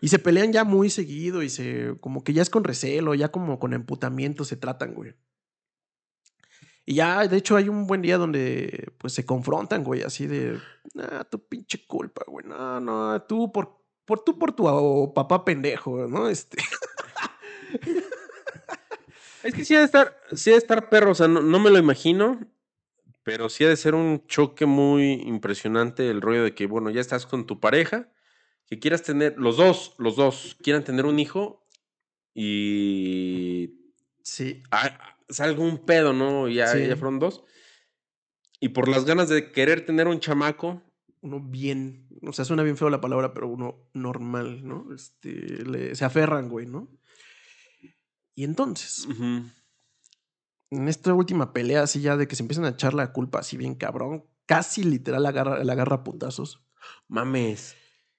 Y se pelean ya muy seguido y se, como que ya es con recelo, ya como con emputamiento se tratan, güey. Y ya, de hecho, hay un buen día donde, pues, se confrontan, güey, así de, ah, tu pinche culpa, güey, no, no, tú por, por tú por tu oh, papá pendejo, ¿no? Este, <laughs> Es que sí ha de estar, sí ha de estar perro, o sea, no, no me lo imagino, pero sí ha de ser un choque muy impresionante el rollo de que, bueno, ya estás con tu pareja, que quieras tener, los dos, los dos, quieran tener un hijo y sí, salga un pedo, ¿no? Ya, Sí. ya fueron dos. Y por las ganas de querer tener un chamaco, uno bien, o sea, suena bien feo la palabra, pero uno normal, ¿no? Este, le- se aferran, güey, ¿no? Y entonces, en esta última pelea, así ya de que se empiezan a echar la culpa así bien cabrón, casi literal la agarra, la agarra a putazos. mames.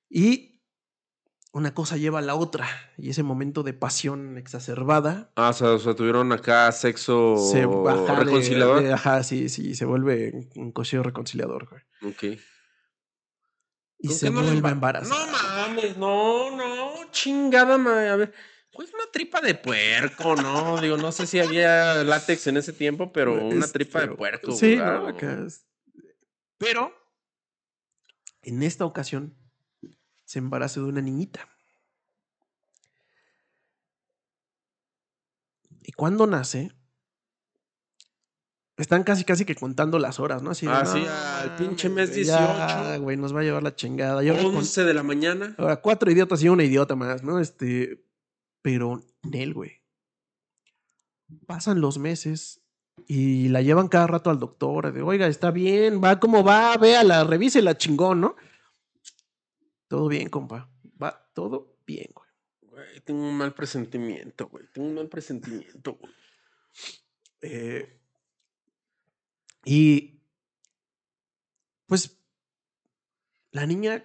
Y una cosa lleva a la otra, y ese momento de pasión exacerbada Ah, o sea, o sea, tuvieron acá sexo se baja de- reconciliador. de- ajá, sí, sí, se vuelve un- cocheo reconciliador, güey. Ok. Y ¿Con se no vuelve va- a embarazar. No mames, no, no, chingada madre. A ver, Pues una tripa de puerco, ¿no? <laughs> Digo, no sé si había látex en ese tiempo, pero una Este, tripa de puerco. Sí, ¿no? Acá es- Pero en esta ocasión se embaraza de una niñita. Y cuando nace, están casi casi que contando las horas, ¿no? Así de, Ah, sí, "No al pinche mes güey, ya, 18". güey, nos va a llevar la chingada. Y ahora, con- 11 de la mañana. ahora cuatro idiotas y una idiota más, ¿no? Este, pero Nel, güey. Pasan los meses y la llevan cada rato al doctor. De, Oiga, está bien, va como va, véala, revísela chingón, ¿no? Todo bien, compa. Va todo bien, güey. Güey, tengo un mal presentimiento, güey. Tengo un mal presentimiento, güey. Eh, y pues la niña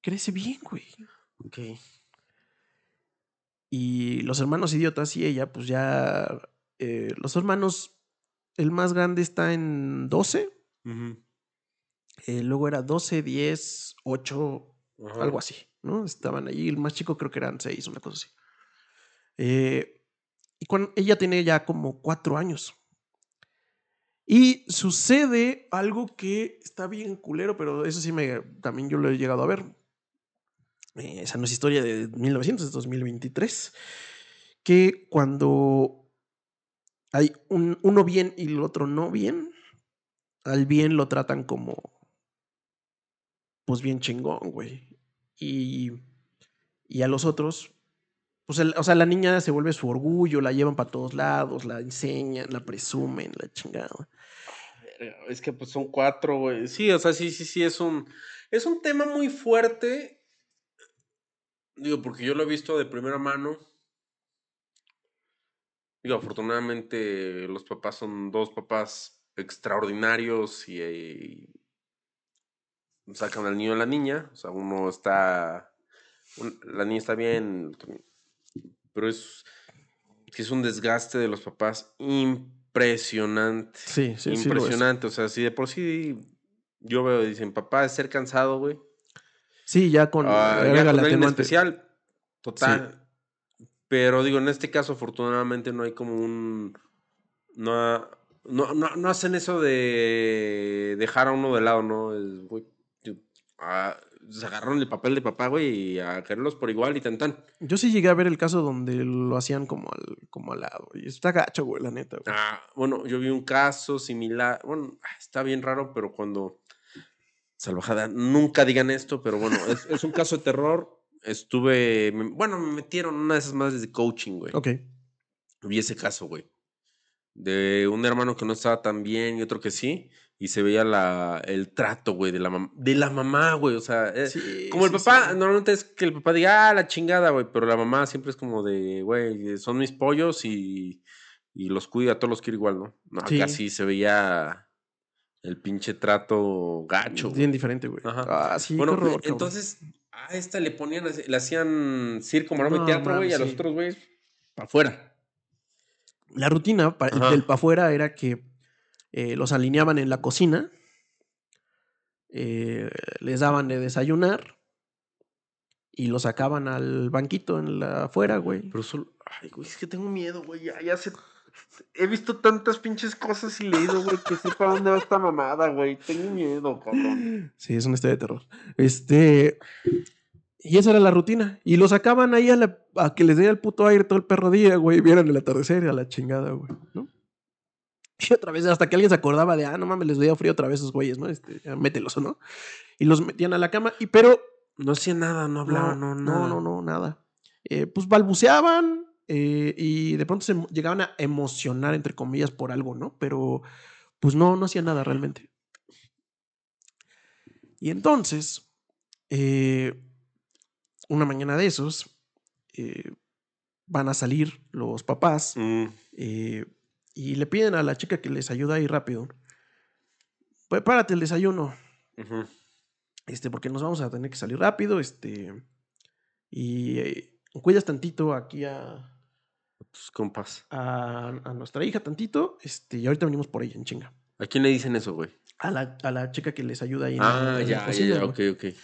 crece bien, güey. Ok. Y los hermanos idiotas y ella, pues ya. eh, los hermanos, el más grande está en 12. Ujú. Eh, luego era 12, 10, 8, Ajá. algo así, ¿no? Estaban allí. El más chico creo que eran 6, una cosa así. Eh, y cuando ella tiene ya como 4 años. Y sucede algo que está bien culero, pero eso sí me, también yo lo he llegado a ver. Eh, esa no es historia de 1900, es 2023. Que cuando hay un, uno bien y el otro no bien, al bien lo tratan como, pues bien chingón, güey. Y, y a los otros, pues, o sea, la niña se vuelve su orgullo, la llevan para todos lados, la enseñan, la presumen, la chingada. Es que pues son cuatro, güey. Sí, o sea, sí, sí, sí, es un, es un tema muy fuerte. Digo, porque yo lo he visto de primera mano. Digo, afortunadamente los papás son dos papás extraordinarios y sacan al niño a la niña. O sea, uno está, un- la niña está bien, pero es, es un desgaste de los papás impresionante. Sí, sí. Impresionante, o sea, si de por sí yo veo, dicen, papá, es ser cansado, güey. Sí, ya con, Ah, ya con alguien especial, total. Pero digo, en este caso, afortunadamente, no hay como un. No, no, no, no hacen eso de dejar a uno de lado, ¿no? Es, güey, ah, se agarraron el papel de papá, güey, y a quererlos por igual y tan tan. Yo sí llegué a ver el caso donde lo hacían como al, como al lado. Y está gacho, güey, la neta. güey. Ah, bueno, yo vi un caso similar. Bueno, ah, está bien raro, pero cuando. Salvajada, nunca digan esto, pero bueno, es, es un caso de terror. Estuve. me- bueno, me metieron una de esas más de coaching, güey. Ok. Vi ese caso, güey. De un hermano que no estaba tan bien y otro que sí. Y se veía la, el trato, güey, de la, mam- de la mamá, güey. O sea, eh, Sí, como el sí, papá, sí. normalmente es que el papá diga, ah, la chingada, güey. Pero la mamá siempre es como de, güey, son mis pollos y, y los cuida, a todos los quiero igual, ¿no? No, acá sí se veía el pinche trato gacho. Bien diferente, güey. Ajá. Ah, sí, bueno, horror, entonces a esta le ponían, le hacían circo, maroma y No, teatro, güey, y a los otros, güey, para afuera. La rutina del pa' afuera era que eh, los alineaban en la cocina, eh, les daban de desayunar y los sacaban al banquito en la afuera, güey. Pero solo. Ay, güey, es que tengo miedo, güey. Ya, ya sé. He visto tantas pinches cosas y leído, güey, que sepa dónde va esta mamada, güey. Tengo miedo, cabrón. Sí, es una historia de terror. Este. Y esa era la rutina. Y los sacaban ahí a, la- a que les diera el puto aire todo el perro día, güey. Vieran el atardecer y a la chingada, güey. ¿no? Y <laughs> otra vez, hasta que alguien se acordaba de, ah, no mames, les dio frío otra vez esos güeyes, ¿no? Este, ya mételos, ¿o no? Y los metían a la cama. Y pero No hacía nada, no hablaba, no, no, nada. no, no, nada. Eh, pues balbuceaban eh, y de pronto se llegaban a emocionar, entre comillas, por algo, ¿no? Pero pues no, no hacían nada realmente. Y entonces, eh, una mañana de esos, van a salir los papás Mm, y le piden a la chica que les ayuda ahí rápido. Prepárate el desayuno este, porque nos vamos a tener que salir rápido, este, y eh, cuidas tantito aquí a, Tus compas. a, a nuestra hija tantito, este, y ahorita venimos por ella en chinga. ¿A quién le dicen eso, güey? A la, a la chica que les ayuda ahí en, Ah, en la ya, ya, cocina, ya, güey. ok, ok.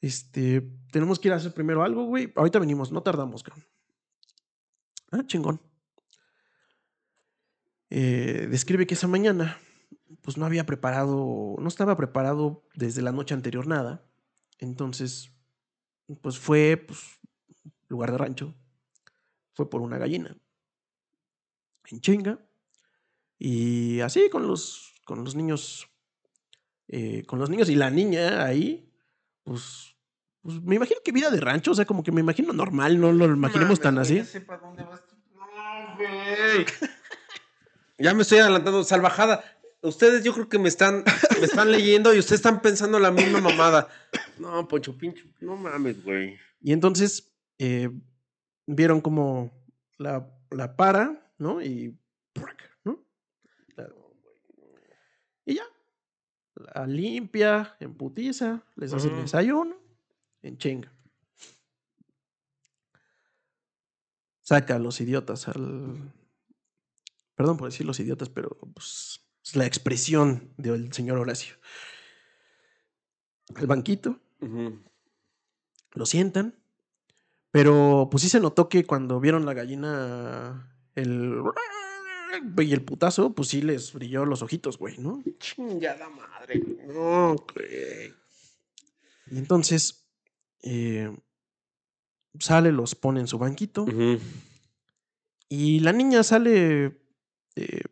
Este, tenemos que ir a hacer primero algo, güey. Ahorita venimos, no tardamos, cabrón. Ah, chingón. Eh, describe que esa mañana, pues no había preparado, no estaba preparado desde la noche anterior nada. Entonces, pues fue, pues, lugar de rancho, fue por una gallina. En chinga. Y así con los, con los niños, eh, con los niños y la niña ahí, pues, pues me imagino que vida de rancho, o sea, como que me imagino normal, no lo imaginemos tan así. No, güey. <laughs> Ya me estoy adelantando, salvajada. Ustedes yo creo que me están, me están leyendo y ustedes están pensando la misma mamada. No, Poncho Pincho, no mames, güey. Y entonces eh, vieron como la, la para, ¿no? Y ¡prac! ¿no? La- y ya. La limpia, en putiza, les hace el desayuno, en chinga. Saca a los idiotas al. Perdón por decir los idiotas, pero pues, es la expresión del señor Horacio. Al banquito, lo sientan. Pero pues sí se notó que cuando vieron la gallina, el y el putazo, pues sí les brilló los ojitos, güey, ¿no? Chingada madre. No, güey. Y entonces eh, sale, los pone en su banquito y la niña sale, eh,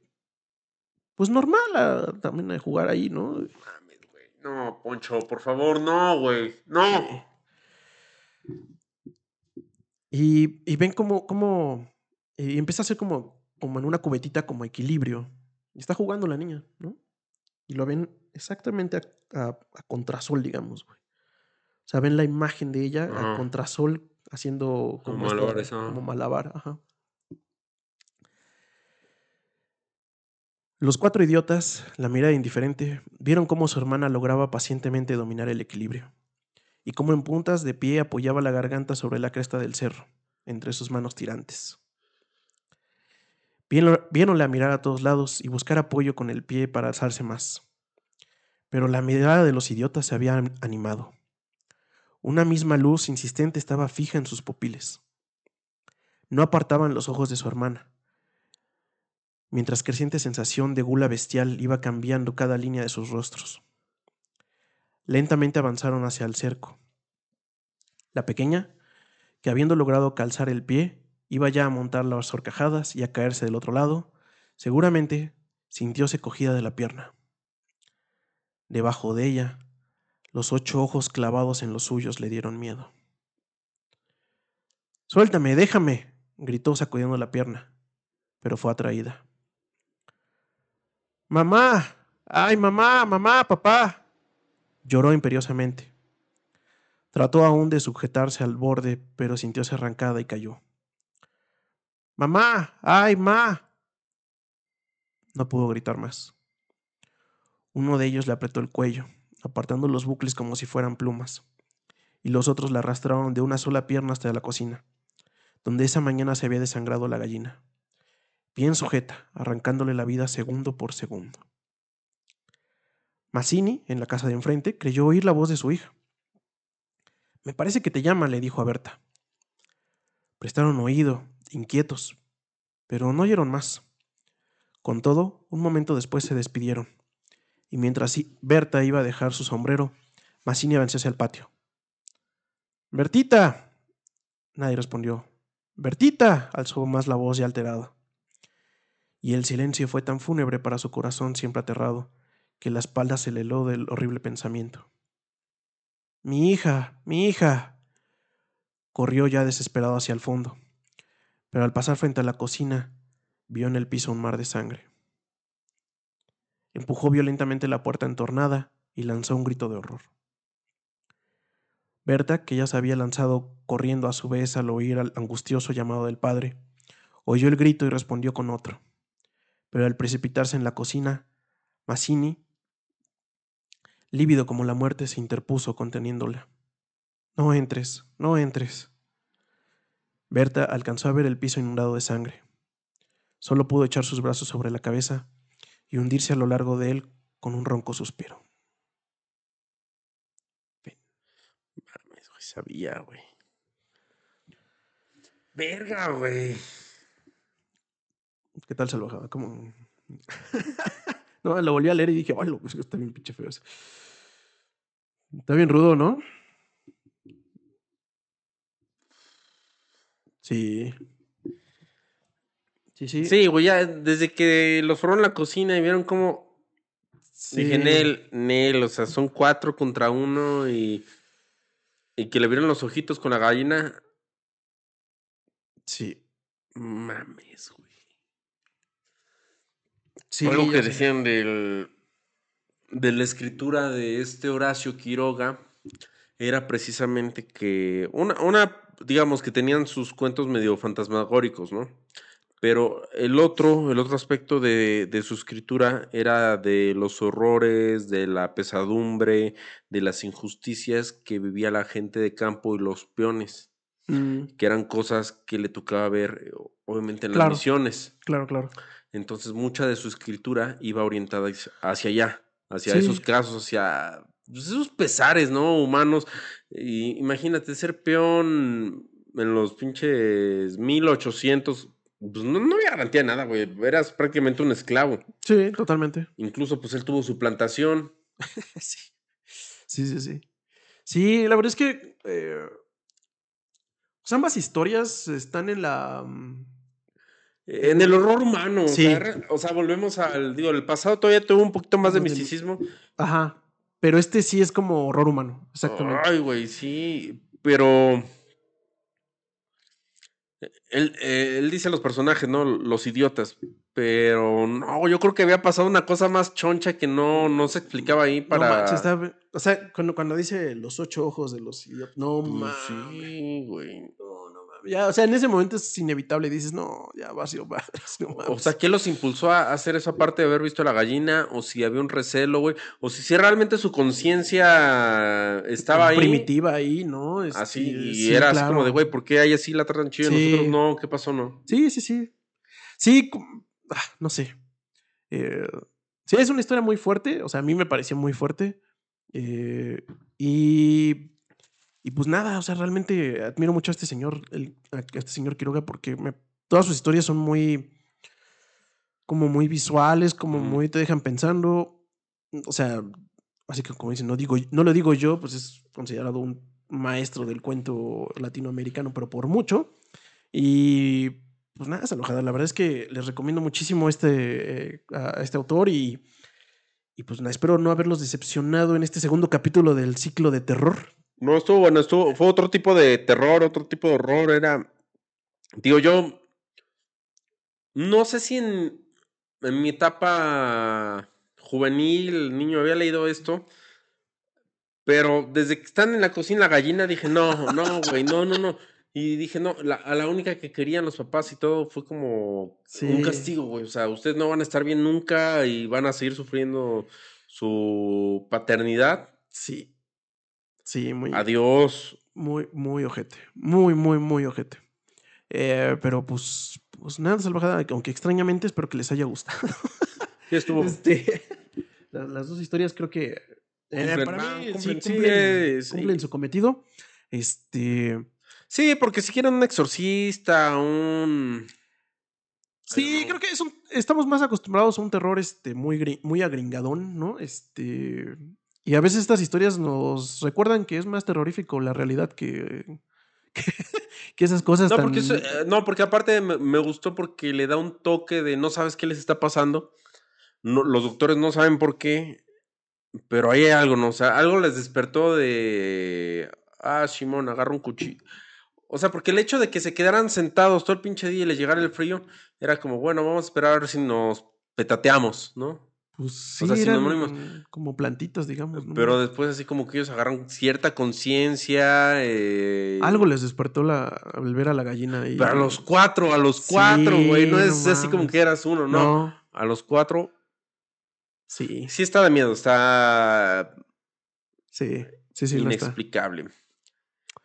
pues normal a- también a jugar ahí, ¿no? Mames, güey. No, Poncho, por favor, no, güey. No. Y, y ven como, como y empieza a hacer como, como en una cubetita como equilibrio. Y está jugando la niña, ¿no? Y lo ven exactamente a, a- a contrasol, digamos, güey. O sea, ven la imagen de ella a contrasol haciendo Como ajá. como malabar, ajá. Los cuatro idiotas, la mirada indiferente, vieron cómo su hermana lograba pacientemente dominar el equilibrio, y cómo en puntas de pie apoyaba la garganta sobre la cresta del cerro, entre sus manos tirantes. Viéronla mirar a todos lados y buscar apoyo con el pie para alzarse más. Pero la mirada de los idiotas se había an- animado. Una misma luz insistente estaba fija en sus pupiles. No apartaban los ojos de su hermana, mientras creciente sensación de gula bestial iba cambiando cada línea de sus rostros. Lentamente avanzaron hacia el cerco. La pequeña, que habiendo logrado calzar el pie, iba ya a montar las horcajadas y a caerse del otro lado, seguramente sintióse cogida de la pierna. Debajo de ella, los ocho ojos clavados en los suyos le dieron miedo. Suéltame, déjame, gritó sacudiendo la pierna, pero fue atraída. Mamá, ay, mamá, mamá, papá. Lloró imperiosamente. Trató aún de sujetarse al borde, pero sintióse arrancada y cayó. Mamá, ay, ma. No pudo gritar más. Uno de ellos le apretó el cuello, apartando los bucles como si fueran plumas, y los otros la arrastraron de una sola pierna hasta la cocina, donde esa mañana se había desangrado la gallina, bien sujeta, arrancándole la vida segundo por segundo. Mazzini, en la casa de enfrente, creyó oír la voz de su hija. Me parece que te llama, le dijo a Berta. Prestaron oído, inquietos, pero no oyeron más. Con todo, un momento después se despidieron, y mientras Berta iba a dejar su sombrero, Mazzini avanzó hacia el patio. ¡Bertita! Nadie respondió. ¡Bertita! alzó más la voz ya alterada. Y el silencio fue tan fúnebre para su corazón siempre aterrado, que la espalda se le heló del horrible pensamiento. Mi hija, mi hija. Corrió ya desesperado hacia el fondo, pero al pasar frente a la cocina, vio en el piso un mar de sangre. Empujó violentamente la puerta entornada y lanzó un grito de horror. Berta, que ya se había lanzado corriendo a su vez al oír al angustioso llamado del padre, oyó el grito y respondió con otro. Pero al precipitarse en la cocina, Mazzini, lívido como la muerte, se interpuso conteniéndola. No entres, no entres. Berta alcanzó a ver el piso inundado de sangre. Solo pudo echar sus brazos sobre la cabeza y hundirse a lo largo de él con un ronco suspiro. Sabía, güey. Verga, güey. ¿Qué tal salvajada? ¿Cómo? <laughs> no, lo volví a leer y dije, ¡ay, pues está bien pinche feo ese". Está bien rudo, ¿no? Sí. Sí, sí. Sí, güey, ya desde que los fueron a la cocina y vieron cómo. Dije, Sí. Nel, Nel, o sea, son cuatro contra uno y. Y que le vieron los ojitos con la gallina. Sí. Mames, güey. Sí, Algo que decían del, de la escritura de este Horacio Quiroga era precisamente que una, una, digamos que tenían sus cuentos medio fantasmagóricos, ¿no? Pero el otro, el otro aspecto de, de su escritura era de los horrores, de la pesadumbre, de las injusticias que vivía la gente de campo y los peones, Mm, que eran cosas que le tocaba ver, obviamente, en las misiones. claro, claro. Entonces mucha de su escritura iba orientada hacia- allá, hacia Sí. esos casos, hacia pues, esos pesares, ¿no? Humanos. Y imagínate ser peón en los pinches 1800, pues no, no había garantía de nada, güey. Eras prácticamente un esclavo. Sí, totalmente. Incluso pues él tuvo su plantación. <laughs> Sí. Sí, sí, sí. Sí, la verdad es que eh, pues ambas historias están en la... mm, En el horror humano, Sí. o, sea, re- o sea, volvemos al, digo, el pasado todavía tuvo un poquito más de misticismo. Ajá. Pero este sí es como horror humano. Exactamente. Ay, güey, sí, pero... Él, él dice a los personajes, ¿no? Los idiotas. Pero no, yo creo que había pasado una cosa más choncha que no, no se explicaba ahí para... No manches, está- O sea, cuando, cuando dice los ocho ojos de los idiotas. No Pues mames. sí, güey. No. Ya, o sea, en ese momento es inevitable. Dices, no, ya va a ser no O sea, ¿qué los impulsó a hacer esa parte de haber visto a la gallina? O si había un recelo, güey. O si, si realmente su conciencia estaba ahí. Primitiva ahí, ¿no? Así, Este, y sí, era así como de, güey, ¿por qué hay así la tratan chido y Sí. nosotros no? ¿Qué pasó, no? Sí, sí, sí. Sí, ah, no sé. Eh, sí, es una historia muy fuerte. O sea, a mí me pareció muy fuerte. Eh, y, y pues nada, o sea, realmente admiro mucho a este señor, el- a este señor Quiroga, porque me- todas sus historias son muy, como muy visuales, como muy te dejan pensando. O sea, así que como dicen, no, digo, no lo digo yo, pues es considerado un maestro del cuento latinoamericano, pero por mucho. Y pues nada, Salojada, la verdad es que les recomiendo muchísimo este, eh, a este autor y, y pues nada, espero no haberlos decepcionado en este segundo capítulo del ciclo de terror. No, estuvo bueno, estuvo, fue otro tipo de terror, otro tipo de horror, era, digo yo, no sé si en, en mi etapa juvenil, niño, había leído esto, pero desde que están en la cocina la gallina dije, no, no, güey, no, no, no, y dije, no, la, a la única que querían los papás y todo fue como Sí. un castigo, güey, o sea, ustedes no van a estar bien nunca y van a seguir sufriendo su paternidad, Sí. Sí, muy, adiós. muy, muy ojete. Muy, muy, muy ojete. Eh, pero pues, pues nada, salvajada, aunque extrañamente espero que les haya gustado. <laughs> Sí, estuvo. Este, la- las dos historias creo que eh, Cumplen, para ah, mí sí, cumplen, sí, cumplen, sí. cumplen su cometido. Este, Sí, porque si quieren un exorcista, un. sí, creo que es un- estamos más acostumbrados a un terror este, muy, muy agringadón, ¿no? Este, y a veces estas historias nos recuerdan que es más terrorífico la realidad que, <laughs> que, que esas cosas No tan... porque, eso- eh, no, porque aparte me, me gustó porque le da un toque de no sabes qué les está pasando. No, los doctores no saben por qué, pero ahí hay algo, ¿no? O sea, algo les despertó de. Ah, Simón, agarra un cuchillo. O sea, porque el hecho de que se quedaran sentados todo el pinche día y les llegara el frío, era como, bueno, vamos a esperar a ver si nos petateamos, ¿no? Pues sí, o sea, eran sinónimos. como plantitas, digamos. ¿no? Pero después así como que ellos agarran cierta conciencia. eh, Algo les despertó la, al ver a la gallina y... Pero a los cuatro, a los cuatro, güey. no no es así como que eras uno, no. No, A los cuatro. sí, Sí está de miedo, está sí, sí, sí, está. inexplicable.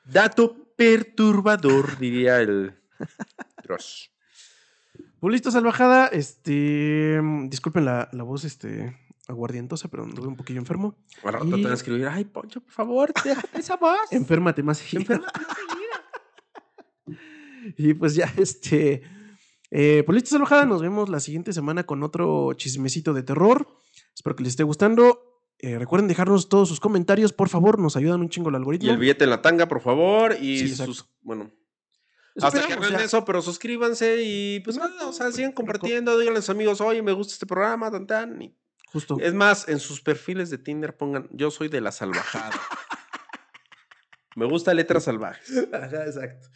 Dato perturbador, diría el <laughs> Dross. Listo, salvajada. Este, disculpen la, la voz este, aguardientosa, pero anduve un poquillo enfermo. Al rato te van a escribir, ay, Poncho, por favor, esa voz. Enférmate más seguido. Enférmate más seguido". <laughs> Y pues ya, este, Eh, pues salvajada. Nos vemos la siguiente semana con otro chismecito de terror. Espero que les esté gustando. Eh, recuerden dejarnos todos sus comentarios, por favor, nos ayudan un chingo el algoritmo. Y el billete en la tanga, por favor. Y Sí, sus. Bueno. Hasta que ya. eso, pero suscríbanse y pues nada, o sea, sigan compartiendo, díganle a sus amigos, oye, me gusta este programa, tan tan. y- Justo. Es más, en sus perfiles de Tinder pongan, yo soy de la salvajada. me gusta letras salvajes. <laughs> Ajá, exacto.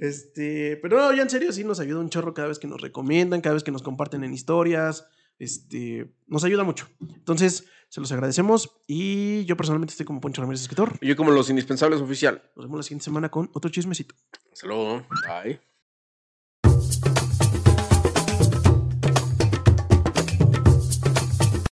Este, pero no, ya en serio, sí nos ayuda un chorro cada vez que nos recomiendan, cada vez que nos comparten en historias. Este, nos ayuda mucho. Entonces, se los agradecemos. Y yo personalmente estoy como Poncho Ramírez, escritor. Y yo como los indispensables oficial. Nos vemos la siguiente semana con otro chismecito. Luego. Bye.